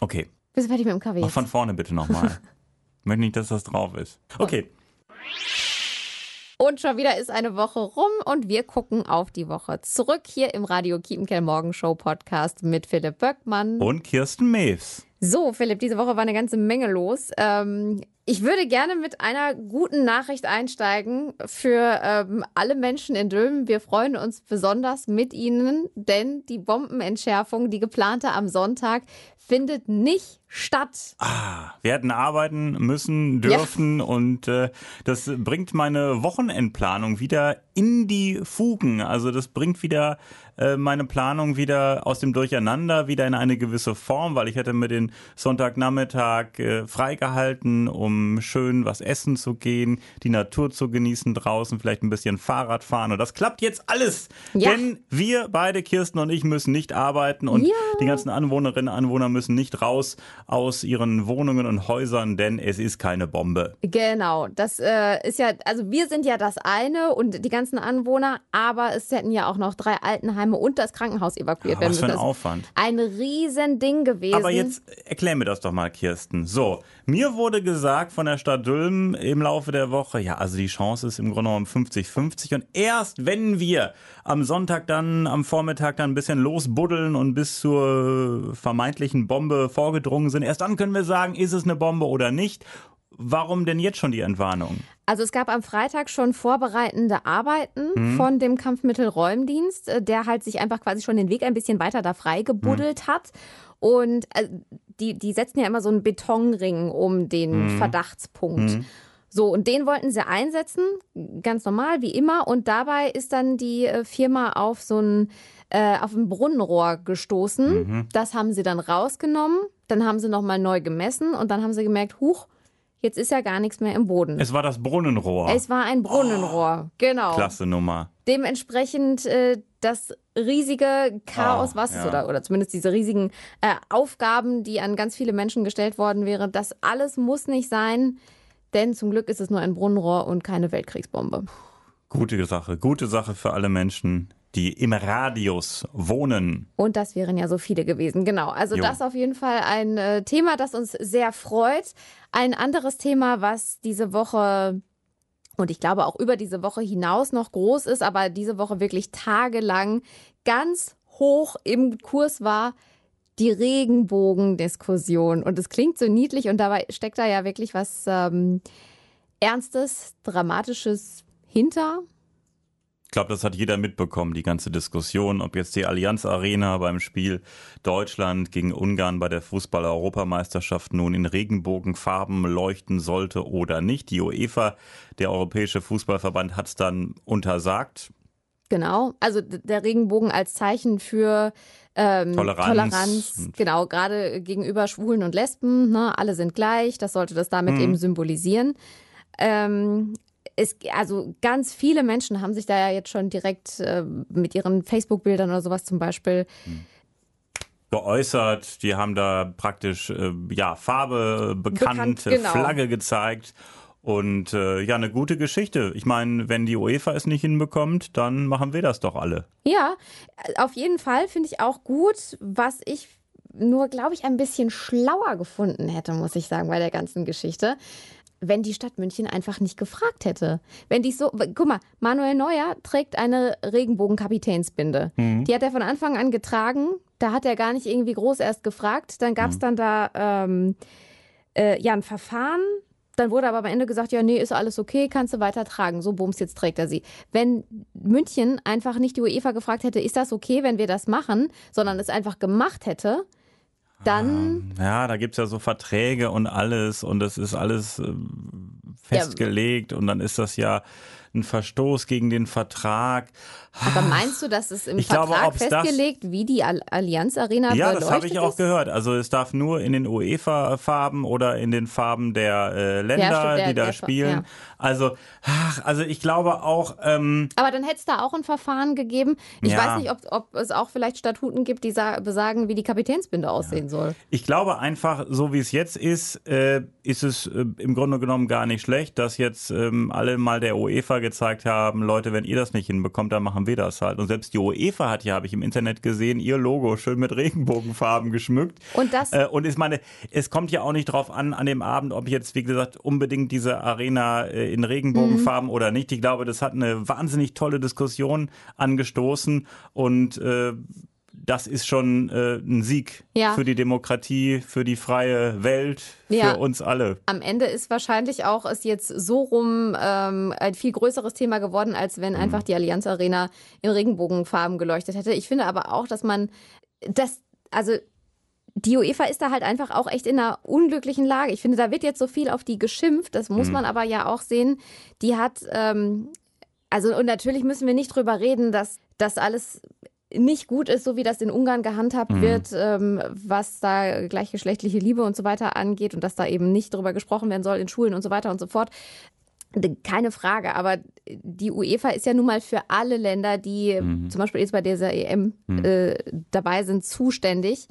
Okay. Bist du fertig mit dem Kaffee? Mach von vorne bitte nochmal. ich möchte nicht, dass das drauf ist. Okay. Und schon wieder ist eine Woche rum und wir gucken auf die Woche zurück hier im Radio Kiepenkerl Morgenshow Podcast mit Philipp Böckmann. Und Kirsten Mews. So, Philipp, diese Woche war eine ganze Menge los. Ähm, ich würde gerne mit einer guten Nachricht einsteigen für ähm, alle Menschen in Dülmen. Wir freuen uns besonders mit Ihnen, denn die Bombenentschärfung, die geplante am Sonntag, findet nicht statt. Ah, wir hätten arbeiten müssen, dürfen ja. und äh, das bringt meine Wochenendplanung wieder in die Fugen. Also das bringt wieder äh, meine Planung wieder aus dem Durcheinander wieder in eine gewisse Form, weil ich hätte mir den Sonntagnachmittag äh, freigehalten, um schön was essen zu gehen, die Natur zu genießen draußen, vielleicht ein bisschen Fahrrad fahren. Und das klappt jetzt alles, ja. denn wir beide, Kirsten und ich, müssen nicht arbeiten und ja. Die ganzen Anwohnerinnen und Anwohner müssen nicht raus aus ihren Wohnungen und Häusern, denn es ist keine Bombe. Genau, das äh, ist ja, also wir sind ja das eine und die ganzen Anwohner, aber es hätten ja auch noch drei Altenheime und das Krankenhaus evakuiert werden müssen. Was für ein Aufwand. Ein Riesending gewesen. Aber jetzt erklär mir das doch mal, Kirsten. So, mir wurde gesagt von der Stadt Dülmen im Laufe der Woche, ja, also die Chance ist im Grunde genommen 50-50 und erst wenn wir am Sonntag dann, am Vormittag dann ein bisschen losbuddeln und bis zur vermeintlichen Bombe vorgedrungen sind, erst dann können wir sagen, ist es eine Bombe oder nicht. Warum denn jetzt schon die Entwarnung? Also es gab am Freitag schon vorbereitende Arbeiten mhm. von dem Kampfmittelräumdienst, äh, der halt sich einfach quasi schon den Weg ein bisschen weiter da freigebuddelt mhm. hat. Und äh, die, die setzen ja immer so einen Betonring um den mhm. Verdachtspunkt. Mhm. So, und den wollten sie einsetzen, ganz normal, wie immer. Und dabei ist dann die äh, Firma auf so ein, äh, auf ein Brunnenrohr gestoßen. Mhm. Das haben sie dann rausgenommen. Dann haben sie nochmal neu gemessen und dann haben sie gemerkt, huch, Jetzt ist ja gar nichts mehr im Boden. Es war das Brunnenrohr. Es war ein Brunnenrohr, oh, genau. Klasse Nummer. Dementsprechend äh, das riesige Chaos, oh, was ja. oder, oder zumindest diese riesigen äh, Aufgaben, die an ganz viele Menschen gestellt worden wären, das alles muss nicht sein, denn zum Glück ist es nur ein Brunnenrohr und keine Weltkriegsbombe. Gute Sache, gute Sache für alle Menschen die im Radius wohnen. Und das wären ja so viele gewesen, genau. Also jo. das auf jeden Fall ein äh, Thema, das uns sehr freut. Ein anderes Thema, was diese Woche und ich glaube auch über diese Woche hinaus noch groß ist, aber diese Woche wirklich tagelang ganz hoch im Kurs war, die Regenbogendiskussion. Und es klingt so niedlich und dabei steckt da ja wirklich was ähm, Ernstes, Dramatisches hinter. Ich glaube, das hat jeder mitbekommen, die ganze Diskussion, ob jetzt die Allianz Arena beim Spiel Deutschland gegen Ungarn bei der Fußball-Europameisterschaft nun in Regenbogenfarben leuchten sollte oder nicht. Die UEFA, der Europäische Fußballverband, hat es dann untersagt. Genau, also der Regenbogen als Zeichen für ähm, Toleranz. Toleranz genau, gerade gegenüber Schwulen und Lesben, ne, alle sind gleich, das sollte das damit mhm. eben symbolisieren. Ähm, es, also ganz viele Menschen haben sich da ja jetzt schon direkt äh, mit ihren Facebook-Bildern oder sowas zum Beispiel geäußert. Die haben da praktisch äh, ja Farbe bekannt, bekannt genau. Flagge gezeigt. Und äh, ja, eine gute Geschichte. Ich meine, wenn die UEFA es nicht hinbekommt, dann machen wir das doch alle. Ja, auf jeden Fall finde ich auch gut, was ich nur, glaube ich, ein bisschen schlauer gefunden hätte, muss ich sagen, bei der ganzen Geschichte wenn die Stadt München einfach nicht gefragt hätte. Wenn die so, guck mal, Manuel Neuer trägt eine Regenbogen-Kapitänsbinde. Mhm. Die hat er von Anfang an getragen. Da hat er gar nicht irgendwie groß erst gefragt. Dann gab es mhm. dann da ähm, äh, ja ein Verfahren. Dann wurde aber am Ende gesagt, ja, nee, ist alles okay, kannst du weiter tragen. So, bums, jetzt trägt er sie. Wenn München einfach nicht die UEFA gefragt hätte, ist das okay, wenn wir das machen, sondern es einfach gemacht hätte, dann. Ah, ja, da gibt es ja so Verträge und alles und das ist alles äh, festgelegt ja. und dann ist das ja ein Verstoß gegen den Vertrag. Aber meinst du, dass es im ich Vertrag glaube, festgelegt, das, wie die Allianz Arena Ja, das habe ich auch gehört. Also es darf nur in den UEFA-Farben oder in den Farben der äh, Länder, ja, der, die da der, spielen. Ja. Also, ach, also ich glaube auch. Ähm, Aber dann hätte es da auch ein Verfahren gegeben. Ich ja. weiß nicht, ob, ob, es auch vielleicht Statuten gibt, die besagen, wie die Kapitänsbinde aussehen soll. Ich glaube einfach, so wie es jetzt ist, äh, ist es äh, im Grunde genommen gar nicht schlecht, dass jetzt ähm, alle mal der UEFA FIFA gezeigt haben, Leute, wenn ihr das nicht hinbekommt, dann machen wir das halt. Und selbst die UEFA hat ja, habe ich im Internet gesehen, ihr Logo schön mit Regenbogenfarben geschmückt. Und das äh, und ich meine, es kommt ja auch nicht drauf an an dem Abend, ob jetzt wie gesagt unbedingt diese Arena äh, in Regenbogenfarben mhm. oder nicht. Ich glaube, das hat eine wahnsinnig tolle Diskussion angestoßen und äh, das ist schon äh, ein Sieg ja. für die Demokratie, für die freie Welt, ja. für uns alle. Am Ende ist wahrscheinlich auch es jetzt so rum ähm, ein viel größeres Thema geworden, als wenn mhm. einfach die Allianz Arena in Regenbogenfarben geleuchtet hätte. Ich finde aber auch, dass man das, also die UEFA ist da halt einfach auch echt in einer unglücklichen Lage. Ich finde, da wird jetzt so viel auf die geschimpft. Das muss mhm. man aber ja auch sehen. Die hat, ähm, also und natürlich müssen wir nicht drüber reden, dass das alles nicht gut ist, so wie das in Ungarn gehandhabt mhm. wird, ähm, was da gleichgeschlechtliche Liebe und so weiter angeht und dass da eben nicht darüber gesprochen werden soll in Schulen und so weiter und so fort. Keine Frage, aber die UEFA ist ja nun mal für alle Länder, die mhm. zum Beispiel jetzt bei dieser EM mhm. äh, dabei sind, zuständig.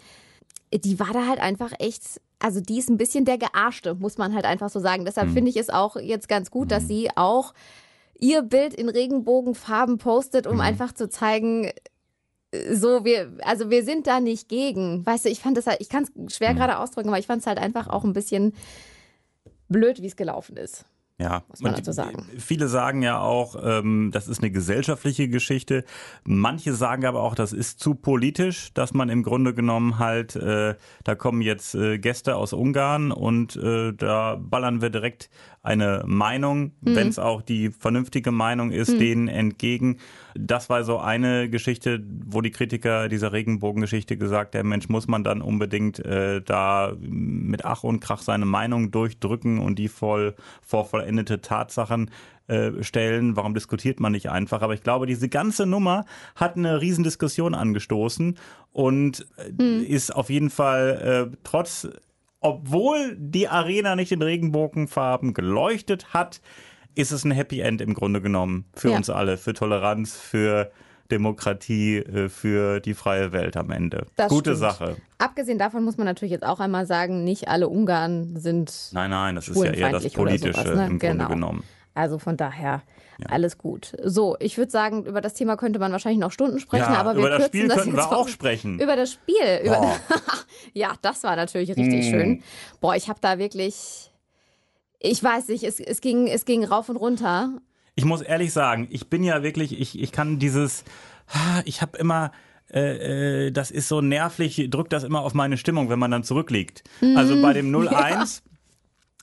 Die war da halt einfach echt, also die ist ein bisschen der Gearschte, muss man halt einfach so sagen. Deshalb mhm. finde ich es auch jetzt ganz gut, dass mhm. sie auch ihr Bild in Regenbogenfarben postet, um mhm. einfach zu zeigen, so, wir, also wir sind da nicht gegen. Weißt du, ich fand das halt, ich kann es schwer mhm. gerade ausdrücken, aber ich fand es halt einfach auch ein bisschen blöd, wie es gelaufen ist. Ja, muss man dazu sagen. Viele sagen ja auch, ähm, das ist eine gesellschaftliche Geschichte. Manche sagen aber auch, das ist zu politisch, dass man im Grunde genommen halt, äh, da kommen jetzt äh, Gäste aus Ungarn und äh, da ballern wir direkt eine Meinung, mhm. wenn es auch die vernünftige Meinung ist, mhm. denen entgegen. Das war so eine Geschichte, wo die Kritiker dieser Regenbogengeschichte gesagt haben, Mensch, muss man dann unbedingt äh, da mit Ach und Krach seine Meinung durchdrücken und die voll vor vollendete Tatsachen äh, stellen. Warum diskutiert man nicht einfach? Aber ich glaube, diese ganze Nummer hat eine Riesendiskussion angestoßen und mhm. ist auf jeden Fall äh, trotz obwohl die Arena nicht in Regenbogenfarben geleuchtet hat, ist es ein Happy End im Grunde genommen für ja. uns alle, für Toleranz, für Demokratie, äh, für die freie Welt am Ende. Das Gute stimmt. Sache. Abgesehen davon muss man natürlich jetzt auch einmal sagen, nicht alle Ungarn sind. Nein, nein, das ist ja eher das Politische sowas, ne? im genau. Grunde genommen. Also von daher ja. alles gut. So, ich würde sagen, über das Thema könnte man wahrscheinlich noch Stunden sprechen, ja, aber wir über das Spiel das könnten wir auch sprechen. Über das Spiel. Über ja, das war natürlich richtig mm. schön. Boah, ich habe da wirklich, ich weiß nicht, es, es, ging, es ging rauf und runter. Ich muss ehrlich sagen, ich bin ja wirklich, ich, ich kann dieses, ich habe immer, äh, äh, das ist so nervlich, drückt das immer auf meine Stimmung, wenn man dann zurückliegt. Also bei dem 0-1 ja.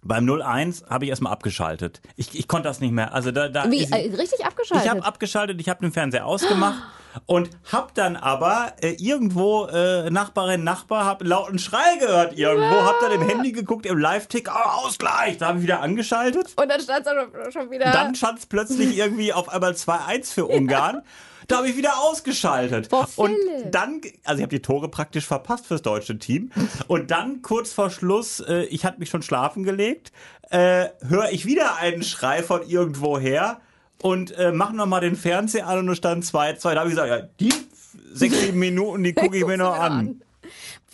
Beim 01 habe ich erstmal abgeschaltet. Ich, ich konnte das nicht mehr. Also da, da Wie, ich, äh, richtig abgeschaltet? Ich habe abgeschaltet, ich habe den Fernseher ausgemacht und habe dann aber äh, irgendwo äh, Nachbarin, Nachbar, habe lauten Schrei gehört irgendwo, habe dann im Handy geguckt, im Live-Tick, oh, Ausgleich, da habe ich wieder angeschaltet. Und dann stand es schon wieder... Dann stand es plötzlich irgendwie auf einmal 2-1 für Ungarn. Ja. Da habe ich wieder ausgeschaltet. Boah, und dann, also ich habe die Tore praktisch verpasst fürs deutsche Team. Und dann kurz vor Schluss, äh, ich hatte mich schon schlafen gelegt, äh, höre ich wieder einen Schrei von irgendwoher und äh, machen noch mal den Fernseher an und es stand 2-2. Da habe ich gesagt, ja, die sechs, sieben Minuten, die gucke ich mir noch an. an.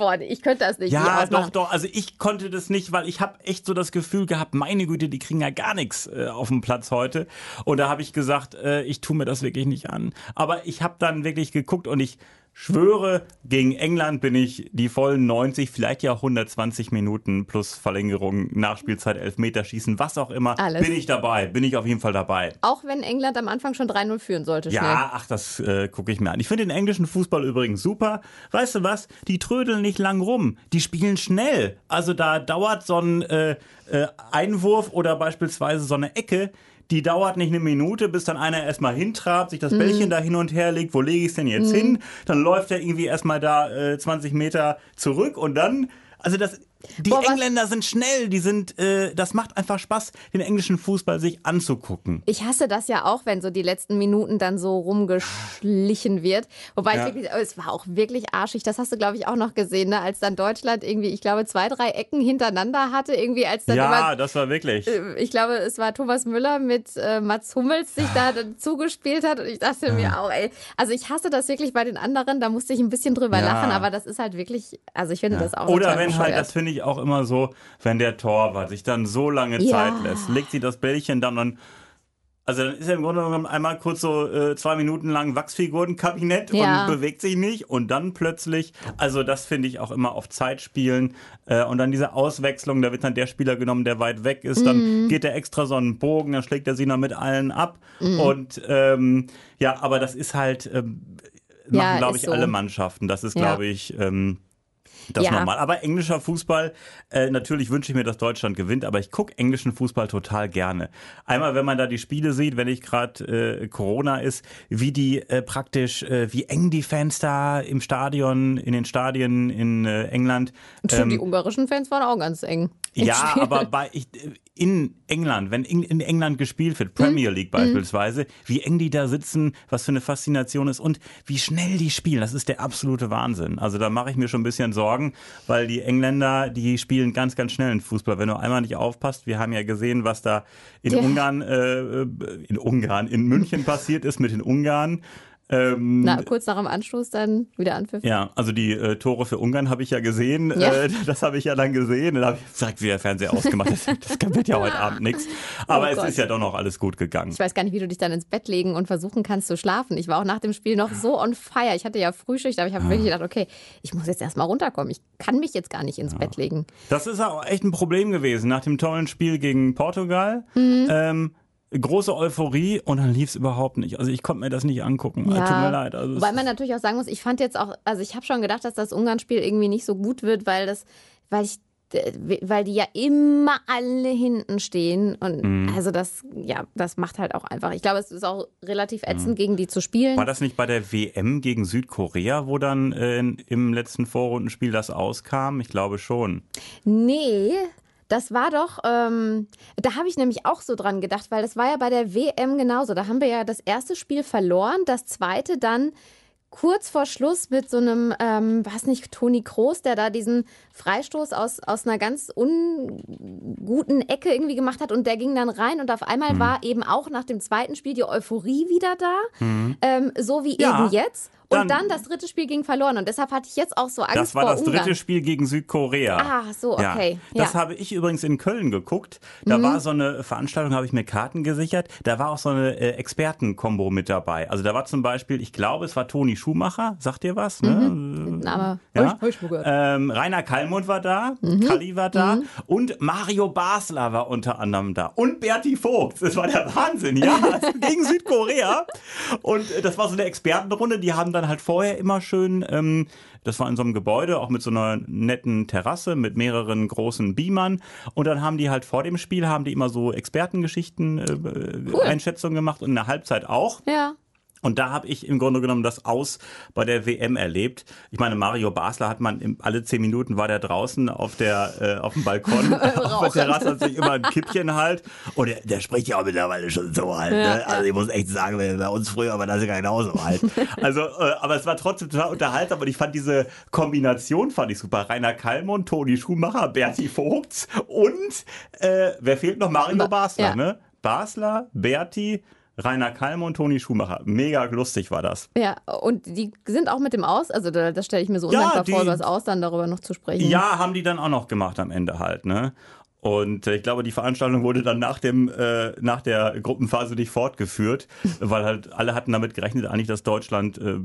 Boah, ich könnte das nicht. Ja, doch, doch. Also ich konnte das nicht, weil ich habe echt so das Gefühl gehabt, meine Güte, die kriegen ja gar nichts äh, auf dem Platz heute. Und da habe ich gesagt, äh, ich tue mir das wirklich nicht an. Aber ich habe dann wirklich geguckt und ich schwöre, gegen England bin ich die vollen 90, vielleicht ja 120 Minuten plus Verlängerung, Nachspielzeit, Elfmeterschießen, was auch immer. Alles. Bin ich dabei, bin ich auf jeden Fall dabei. Auch wenn England am Anfang schon 3-0 führen sollte. Schnell. Ja, ach, das äh, gucke ich mir an. Ich finde den englischen Fußball übrigens super. Weißt du was? Die trödeln nicht lang rum. Die spielen schnell. Also da dauert so ein äh, äh, Einwurf oder beispielsweise so eine Ecke die dauert nicht eine Minute, bis dann einer erstmal hintrabt, sich das mhm. Bällchen da hin und her legt, wo lege ich es denn jetzt mhm. hin? Dann läuft er irgendwie erstmal da äh, 20 Meter zurück und dann, also das, die Boah, Engländer sind schnell, die sind, äh, das macht einfach Spaß, den englischen Fußball sich anzugucken. Ich hasse das ja auch, wenn so die letzten Minuten dann so rumgeschlichen wird. Wobei ja. ich wirklich, es war auch wirklich arschig. Das hast du, glaube ich, auch noch gesehen, ne? als dann Deutschland irgendwie, ich glaube, zwei, drei Ecken hintereinander hatte, irgendwie als dann Ja, immer, das war wirklich. Äh, ich glaube, es war Thomas Müller mit äh, Mats Hummels sich da zugespielt hat und ich dachte ja. mir auch, ey, also ich hasse das wirklich bei den anderen, da musste ich ein bisschen drüber ja. lachen, aber das ist halt wirklich, also ich finde das auch Oder wenn halt, das finde ich auch immer so, wenn der Torwart sich dann so lange ja. Zeit lässt, legt sie das Bällchen dann und Also dann ist er im Grunde genommen einmal kurz so äh, zwei Minuten lang Wachsfigurenkabinett Ja. und bewegt sich nicht und dann plötzlich, also das finde ich auch immer auf Zeit spielen äh, und dann diese Auswechslung, da wird dann der Spieler genommen, der weit weg ist, Mhm. dann geht er extra so einen Bogen, dann schlägt er sie noch mit allen ab Mhm. und ähm, ja, aber das ist halt, ähm, machen Ja, glaube ich so. alle Mannschaften, das ist Ja. glaube ich... Ähm, das Ja. normal. Aber englischer Fußball, äh, natürlich wünsche ich mir, dass Deutschland gewinnt, aber ich gucke englischen Fußball total gerne. Einmal, wenn man da die Spiele sieht, wenn ich gerade äh, Corona ist, wie die äh, praktisch, äh, wie eng die Fans da im Stadion, in den Stadien in äh, England. Stimmt, die ähm, ungarischen Fans waren auch ganz eng. ja, aber bei ich, in England, wenn in, England gespielt wird, Premier League beispielsweise, wie eng die da sitzen, was für eine Faszination ist und wie schnell die spielen, das ist der absolute Wahnsinn. Also da mache ich mir schon ein bisschen Sorgen, weil die Engländer, die spielen ganz, ganz schnell in Fußball. Wenn du einmal nicht aufpasst, wir haben ja gesehen, was da in Ja. Ungarn, äh, in Ungarn, in München passiert ist mit den Ungarn. Ähm, Na, kurz nach dem Anstoß dann wieder Anpfiff. ja, also die äh, Tore für Ungarn habe ich ja gesehen. Ja. Äh, das habe ich ja dann gesehen. Dann habe ich direkt wieder Fernseher ausgemacht. Das, das wird ja heute Abend nichts. Aber Oh es Gott. ist ja doch noch alles gut gegangen. Ich weiß gar nicht, wie du dich dann ins Bett legen und versuchen kannst zu schlafen. Ich war auch nach dem Spiel noch so on fire. Ich hatte ja Frühschicht, aber ich habe wirklich gedacht, okay, ich muss jetzt erstmal runterkommen. Ich kann mich jetzt gar nicht ins Bett legen. Das ist auch echt ein Problem gewesen nach dem tollen Spiel gegen Portugal. Mhm. Ähm, große Euphorie und dann lief es überhaupt nicht. Also ich konnte mir das nicht angucken. Tut mir leid. Also es- man natürlich auch sagen muss, ich fand jetzt auch, also ich habe schon gedacht, dass das Ungarn-Spiel irgendwie nicht so gut wird, weil das, weil ich weil die ja immer alle hinten stehen und Mhm. also das ja das macht halt auch einfach ich glaube es ist auch relativ Mhm. ätzend gegen die zu spielen war das nicht bei der WM gegen Südkorea, wo dann äh, im letzten Vorrundenspiel das auskam? Ich glaube schon. Nee, das war doch, ähm, da habe ich nämlich auch so dran gedacht, weil das war ja bei der WM genauso. Da haben wir ja das erste Spiel verloren, das zweite dann kurz vor Schluss mit so einem, ähm, was nicht, Toni Kroos, der da diesen Freistoß aus, aus einer ganz unguten Ecke irgendwie gemacht hat und der ging dann rein und auf einmal Mhm. war eben auch nach dem zweiten Spiel die Euphorie wieder da, ähm, so wie Ja, eben jetzt. Und dann- dann, das dritte Spiel ging verloren und deshalb hatte ich jetzt auch so Angst Das war vor das Ungarn. dritte Spiel gegen Südkorea. Ah, so, okay. Ja. Das Ja. habe ich übrigens in Köln geguckt. Da Mhm. war so eine Veranstaltung, habe ich mir Karten gesichert. Da war auch so eine äh, Expertenkombo mit dabei. Also da war zum Beispiel, ich glaube, es war Toni Schumacher. Sagt ihr was? Ne? Name. Ja. Hab ich- hab ich. Ähm, Rainer Kallmund war da, Mhm. Kalli war da und Mario Basler war unter anderem da. Und Berti Vogt. Das war der Wahnsinn, ja. gegen Südkorea. Und äh, das war so eine Expertenrunde. Die haben dann halt vorher immer schön, ähm, das war in so einem Gebäude, auch mit so einer netten Terrasse mit mehreren großen Beamern. Und dann haben die halt vor dem Spiel, haben die immer so Expertengeschichten, äh, Einschätzungen gemacht und in der Halbzeit auch. Ja. Und da habe ich im Grunde genommen das Aus bei der WM erlebt. Ich meine, Mario Basler hat man im, alle zehn Minuten war der draußen auf der äh, auf dem Balkon, auf der Terrasse hat sich immer ein Kippchen halt. Und der, der spricht ja auch mittlerweile schon so halt. ne? Also ich muss echt sagen, bei uns früher war das ja genauso halt. Also, äh, aber es war trotzdem total unterhaltsam und ich fand diese Kombination fand ich super. Rainer Kallmund, Toni Schumacher, Berti Vogts und äh, wer fehlt noch? Mario Ba- Basler, ja. ne? Basler, Berti, Rainer Kalm und Toni Schumacher. Mega lustig war das. Ja, und die sind auch mit dem Aus, also da, das stelle ich mir so Ja, undankbar die- vor, über das Aus dann darüber noch zu sprechen. Ja, haben die dann auch noch gemacht am Ende halt, ne? Und äh, ich glaube, die Veranstaltung wurde dann nach dem äh, nach der Gruppenphase nicht fortgeführt, weil halt alle hatten damit gerechnet, eigentlich, dass Deutschland äh,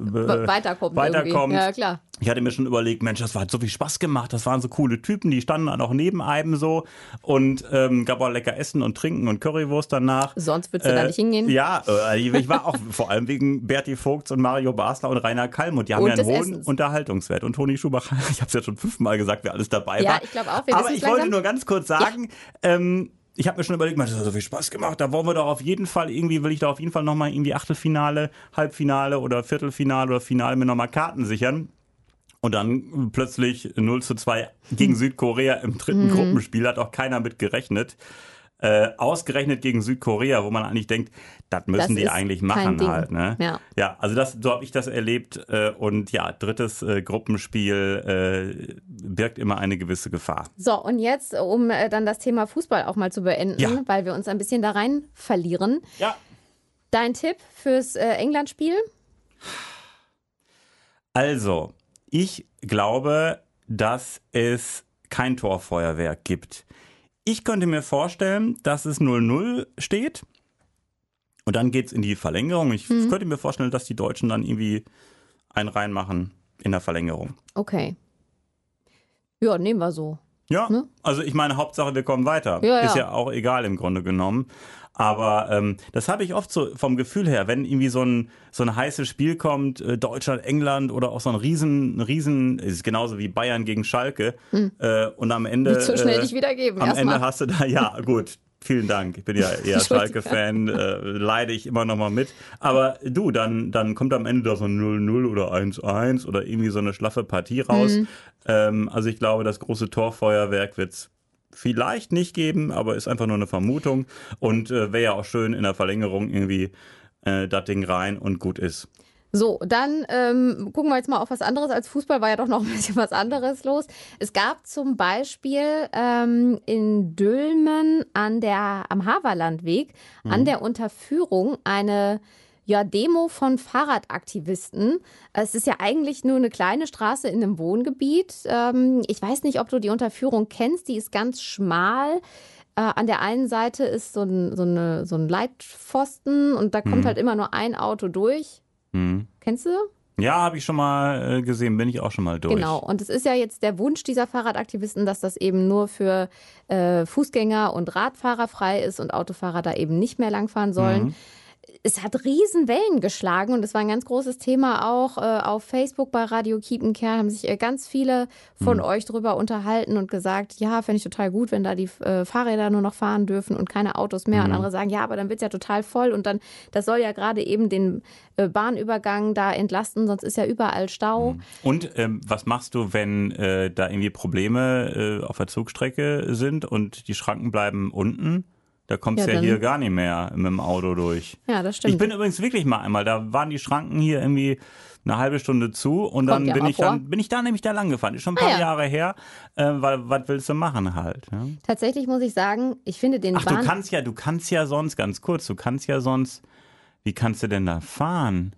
weiterkommt. weiterkommt. Irgendwie. Ja, klar. Ich hatte mir schon überlegt, Mensch, das hat so viel Spaß gemacht. Das waren so coole Typen, die standen dann auch neben einem so und ähm, gab auch lecker Essen und Trinken und Currywurst danach. Sonst würdest du da nicht hingehen. Ja, äh, ich war auch vor allem wegen Berti Vogts und Mario Basler und Rainer Kallmund. Die haben Und ja einen hohen Essens. Unterhaltungswert. Und Toni Schumacher, ich habe es ja schon fünfmal gesagt, wer alles dabei Ja, war. ich glaube auch, wir Aber ich wollte langsam. nur ganz kurz sagen, ähm, ich habe mir schon überlegt, Mensch, das hat so viel Spaß gemacht. Da wollen wir doch auf jeden Fall irgendwie, will ich da auf jeden Fall nochmal irgendwie Achtelfinale, Halbfinale oder Viertelfinale oder Finale mir nochmal Karten sichern. Und dann plötzlich 0 zu 2 gegen Südkorea im dritten Mhm. Gruppenspiel, hat auch keiner mit gerechnet. Äh, ausgerechnet gegen Südkorea, wo man eigentlich denkt, das müssen Das die eigentlich machen halt. Ne? Ja. ja, also das, so habe ich das erlebt. Äh, und ja, drittes äh, Gruppenspiel äh, birgt immer eine gewisse Gefahr. So, und jetzt, um äh, dann das Thema Fußball auch mal zu beenden, Ja. weil wir uns ein bisschen da rein verlieren. Ja. Dein Tipp fürs England-Spiel? Also, ich glaube, dass es kein Torfeuerwerk gibt. Ich könnte mir vorstellen, dass es 0-0 steht Und dann geht's in die Verlängerung. Ich Mhm. könnte mir vorstellen, dass die Deutschen dann irgendwie einen reinmachen in der Verlängerung. Okay. Ja, nehmen wir so. Ja, Ne? also ich meine, Hauptsache wir kommen weiter. Ja, Ist ja. ja auch egal im Grunde genommen. Aber ähm, das habe ich oft so vom Gefühl her, wenn irgendwie so ein, so ein heißes Spiel kommt, äh, Deutschland, England oder auch so ein Riesen, Riesen, ist genauso wie Bayern gegen Schalke. Äh, und am Ende. Hm. Nicht so schnell äh, dich wiedergeben. Am. Ende hast du da, ja, gut. Vielen Dank. Ich bin ja eher. Schalke-Fan, äh, leide ich immer noch mal mit. Aber du, dann, dann kommt am Ende da so ein 0-0 oder 1-1 oder irgendwie so eine schlaffe Partie raus. Mhm. Ähm, also ich glaube, das große Torfeuerwerk wird's vielleicht nicht geben, aber ist einfach nur eine Vermutung. Und äh, wäre ja auch schön in der Verlängerung irgendwie äh, das Ding rein und gut ist. So, dann ähm, gucken wir jetzt mal auf was anderes. Als Fußball war ja doch noch ein bisschen was anderes los. Es gab zum Beispiel ähm, in Dülmen an der, am Haverlandweg an der Unterführung eine ja, Demo von Fahrradaktivisten. Es ist ja eigentlich nur eine kleine Straße in einem Wohngebiet. Ähm, ich weiß nicht, ob du die Unterführung kennst. Die ist ganz schmal. Äh, an der einen Seite ist so ein, so, eine, so ein Leitpfosten und da kommt halt immer nur ein Auto durch. Mhm. Kennst du? Ja, habe ich schon mal äh, gesehen, bin ich auch schon mal durch. Genau. Und es ist ja jetzt der Wunsch dieser Fahrradaktivisten, dass das eben nur für äh, Fußgänger und Radfahrer frei ist und Autofahrer da eben nicht mehr langfahren sollen. Mhm. Es hat riesen Wellen geschlagen und es war ein ganz großes Thema auch äh, auf Facebook bei Radio Kiepenkerl. Haben sich äh, ganz viele von Mhm. euch drüber unterhalten und gesagt, ja, fände ich total gut, wenn da die äh, Fahrräder nur noch fahren dürfen und keine Autos mehr. Mhm. Und andere sagen, ja, aber dann wird's ja total voll und dann, das soll ja gerade eben den äh, Bahnübergang da entlasten, sonst ist ja überall Stau. Und ähm, was machst du, wenn äh, da irgendwie Probleme äh, auf der Zugstrecke sind und die Schranken bleiben unten? Da kommst Ja, du ja, hier gar nicht mehr mit dem Auto durch. Ja, das stimmt. Ich bin übrigens wirklich mal einmal, da waren die Schranken hier irgendwie eine halbe Stunde zu und dann ja bin ich vor. dann bin ich da nämlich da lang gefahren. Ist schon ein Ah, paar ja. Jahre her, äh, weil was willst du machen halt? Ja? Tatsächlich muss ich sagen, ich finde den Ach, du Bahn. kannst ja, du kannst ja sonst ganz kurz, du kannst ja sonst, wie kannst du denn da fahren?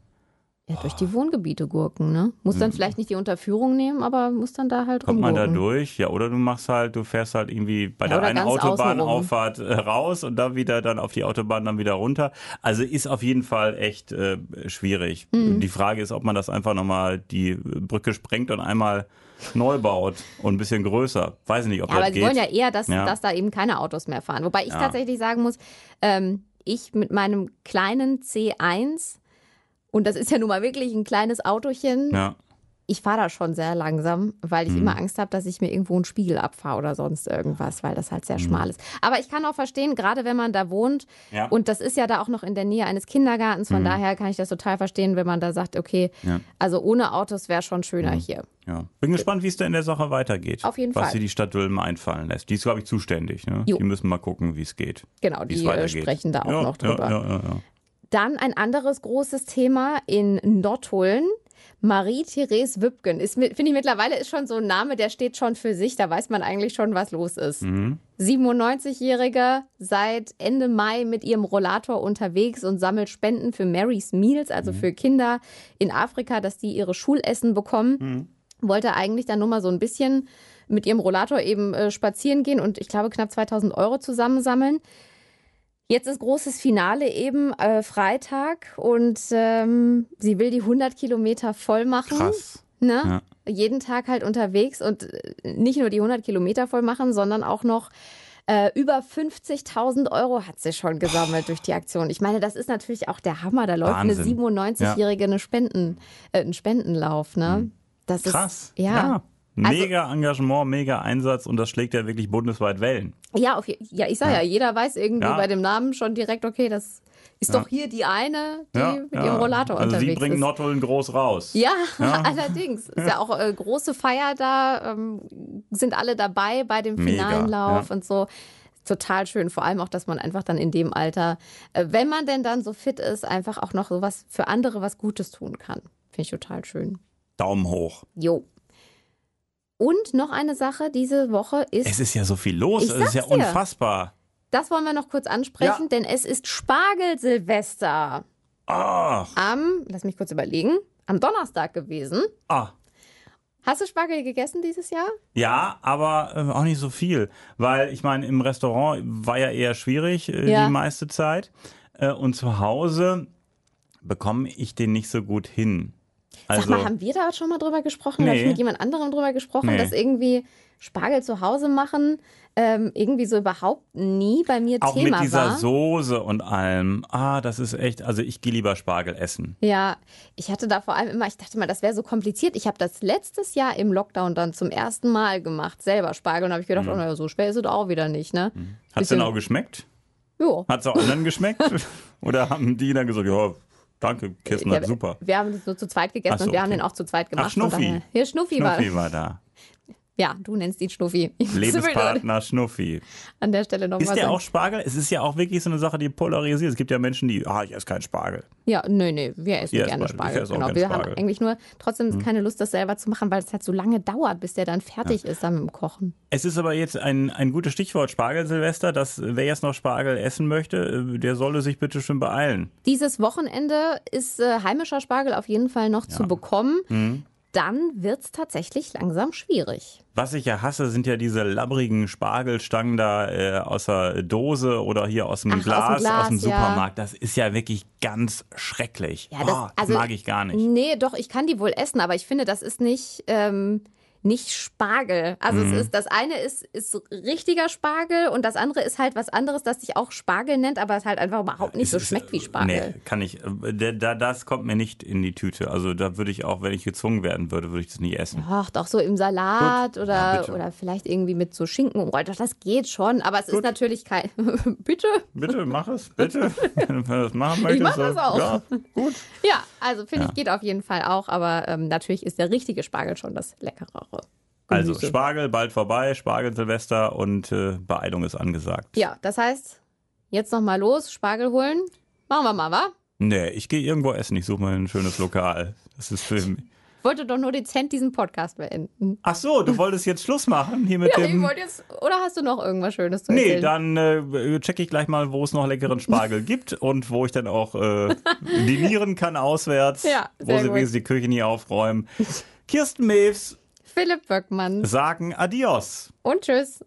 Ja, durch die Wohngebiete gurken, ne? Muss dann vielleicht nicht die Unterführung nehmen, aber muss dann da halt. Kommt man da durch? Ja, oder du machst halt, du fährst halt irgendwie bei Ja, der einen Autobahnauffahrt äh, raus und dann wieder dann auf die Autobahn dann wieder runter. Also ist auf jeden Fall echt äh, schwierig. Mhm. Die Frage ist, ob man das einfach nochmal die Brücke sprengt und einmal neu baut und ein bisschen größer. Weiß nicht, ob Ja, das aber sie geht. wollen ja eher, dass, Ja. dass da eben keine Autos mehr fahren. Wobei ich Ja. tatsächlich sagen muss, ähm, ich mit meinem kleinen C1, und das ist ja nun mal wirklich ein kleines Autochen, ja. ich fahre da schon sehr langsam, weil Mhm. ich immer Angst habe, dass ich mir irgendwo einen Spiegel abfahre oder sonst irgendwas, weil das halt Mhm. sehr schmal ist. Aber ich kann auch verstehen, gerade wenn man da wohnt, Ja. und das ist ja da auch noch in der Nähe eines Kindergartens, von daher kann ich das total verstehen, wenn man da sagt, okay, Mhm. Ja. Mhm. also ohne Autos wäre schon schöner hier. Ja. Bin gespannt, wie es da in der Sache weitergeht. Auf jeden was Fall. sie die Stadt Dülmen einfallen lässt. Die ist, glaube ich, zuständig. Ne? Die müssen mal gucken, wie es geht. Genau, die äh, sprechen da auch ja, noch drüber. Dann ein anderes großes Thema in Nottuln. Marie-Therese Wübgen ist, finde ich mittlerweile ist schon so ein Name, der steht schon für sich. Da weiß man eigentlich schon, was los ist. 97-Jährige, seit Ende Mai mit ihrem Rollator unterwegs und sammelt Spenden für Mary's Meals, also für Kinder in Afrika, dass die ihre Schulessen bekommen. Wollte eigentlich dann nur mal so ein bisschen mit ihrem Rollator eben äh, spazieren gehen und ich glaube knapp 2000 Euro zusammensammeln. Jetzt ist großes Finale eben äh, Freitag und ähm, sie will die 100 Kilometer voll machen. Krass. Ne? Ja. Jeden Tag halt unterwegs und äh, nicht nur die 100 Kilometer voll machen, sondern auch noch äh, über 50.000 Euro hat sie schon gesammelt durch die Aktion. Ich meine, das ist natürlich auch der Hammer. Da läuft Wahnsinn. eine 97-Jährige eine Spenden, äh, einen Spendenlauf. Ne? Das Hm. Krass. Ist, ja. Mega Engagement, mega Einsatz und das schlägt ja wirklich bundesweit Wellen. Ja, auf, ja, ich sag ja. jeder weiß irgendwie Ja. bei dem Namen schon direkt, okay, das ist Ja. doch hier die eine, die ja, mit ja. ihrem Rollator also unterwegs sie bringen ist. Nottuln groß raus. Ja, Ja. allerdings. Ist ja auch äh, große Feier da, ähm, sind alle dabei bei dem Mega, finalen Lauf ja. und so. Total schön, vor allem auch, dass man einfach dann in dem Alter, äh, wenn man denn dann so fit ist, einfach auch noch so was für andere was Gutes tun kann. Finde ich total schön. Daumen hoch. Jo. Und noch eine Sache diese Woche ist Es ist ja so viel los, es ist ja dir. unfassbar. Das wollen wir noch kurz ansprechen, Ja. denn es ist Spargelsilvester. Ach, Am, lass mich kurz überlegen, am Donnerstag gewesen. ah. Hast du Spargel gegessen dieses Jahr? Ja, aber äh, auch nicht so viel, weil ich meine, im Restaurant war ja eher schwierig äh, Ja. die meiste Zeit. Äh, und zu Hause bekomme ich den nicht so gut hin. Also, Sag mal, haben wir da schon mal drüber gesprochen? Nee. Habe ich mit jemand anderem drüber gesprochen, Nee. dass irgendwie Spargel zu Hause machen ähm, irgendwie so überhaupt nie bei mir auch Thema mit dieser war. Soße und allem. Ah, das ist echt, also ich gehe lieber Spargel essen. Ja, ich hatte da vor allem immer, ich dachte mal, das wäre so kompliziert. Ich habe das letztes Jahr im Lockdown dann zum ersten Mal gemacht, selber Spargel. Und habe ich gedacht, Mhm. oh, naja, so schwer ist es auch wieder nicht, ne? Hat es denn auch geschmeckt? Jo. Hat es auch anderen geschmeckt? Oder haben die dann gesagt, ja, danke, Kirsten, Ja, super. Wir haben das nur zu zweit gegessen Ach und wir haben okay. den auch zu zweit gemacht. Ach, Schnuffi. daher- Ja, Schnuffi, war. Schnuffi war da. Ja, du nennst ihn Schnuffi. Ich Lebenspartner Schnuffi. An der Stelle nochmal Ist der sagen. auch Spargel? Es ist ja auch wirklich so eine Sache, die polarisiert. Es gibt ja Menschen, die, ah, ich esse keinen Spargel. Ja, nee, nee, wir essen esst gerne Spargel. Ich Spargel. Genau. Wir Spargel. Hm. haben eigentlich nur trotzdem keine Lust, das selber zu machen, weil es halt so lange dauert, bis der dann fertig ist dann mit dem Kochen. Es ist aber jetzt ein, ein gutes Stichwort Spargel, Silvester. Dass, wer jetzt noch Spargel essen möchte, äh, der solle sich bitte schön beeilen. Dieses Wochenende ist äh, heimischer Spargel auf jeden Fall noch zu bekommen. Hm. Dann wird es tatsächlich langsam schwierig. Was ich ja hasse, sind ja diese labbrigen Spargelstangen da äh, aus der Dose oder hier aus dem, Ach, aus dem Glas, Glas, aus dem ja. Supermarkt. Das ist ja wirklich ganz schrecklich. Ja, das- oh, also- mag ich gar nicht. Nee, doch, ich kann die wohl essen, aber ich finde, das ist nicht, ähm, nicht Spargel. Also Mhm. es ist, das eine ist, ist richtiger Spargel und das andere ist halt was anderes, das sich auch Spargel nennt, aber es halt einfach überhaupt nicht so Es ist- schmeckt wie Spargel. Nee, kann ich. äh, Da, da, das kommt mir nicht in die Tüte. Also da würde ich auch, wenn ich gezwungen werden würde, würde ich das nie essen. Ach, doch so im Salat Gut. oder, Ja, oder vielleicht irgendwie mit so Schinken umrollt. Doch, das geht schon, aber es ist natürlich kein. Bitte? Bitte, mach es, bitte. Wenn du das machen möchtest. mach das so, auch. Ja, gut. Ja, also finde ich, geht auf jeden Fall auch, aber ähm, natürlich ist der richtige Spargel schon das leckerere. Also. Spargel bald vorbei, Spargel Silvester und äh, Beeilung ist angesagt. Ja, das heißt, jetzt noch mal los, Spargel holen. Machen wir mal, wa? Nee, ich gehe irgendwo essen. Ich suche mal ein schönes Lokal. Das ist für mich. Ich wollte doch nur dezent diesen Podcast beenden. Ach so, du wolltest jetzt Schluss machen hier mit Ja, ich dem. wollte jetzt. Oder hast du noch irgendwas Schönes zu Nee, erzählen? dann äh, checke ich gleich mal, wo es noch leckeren Spargel gibt und wo ich dann auch äh, dinieren kann auswärts, Ja, wo sehr sie gut. wenigstens die Küche nie aufräumen. Kirsten Mews Philipp Böckmann. sagen Adios. Und tschüss.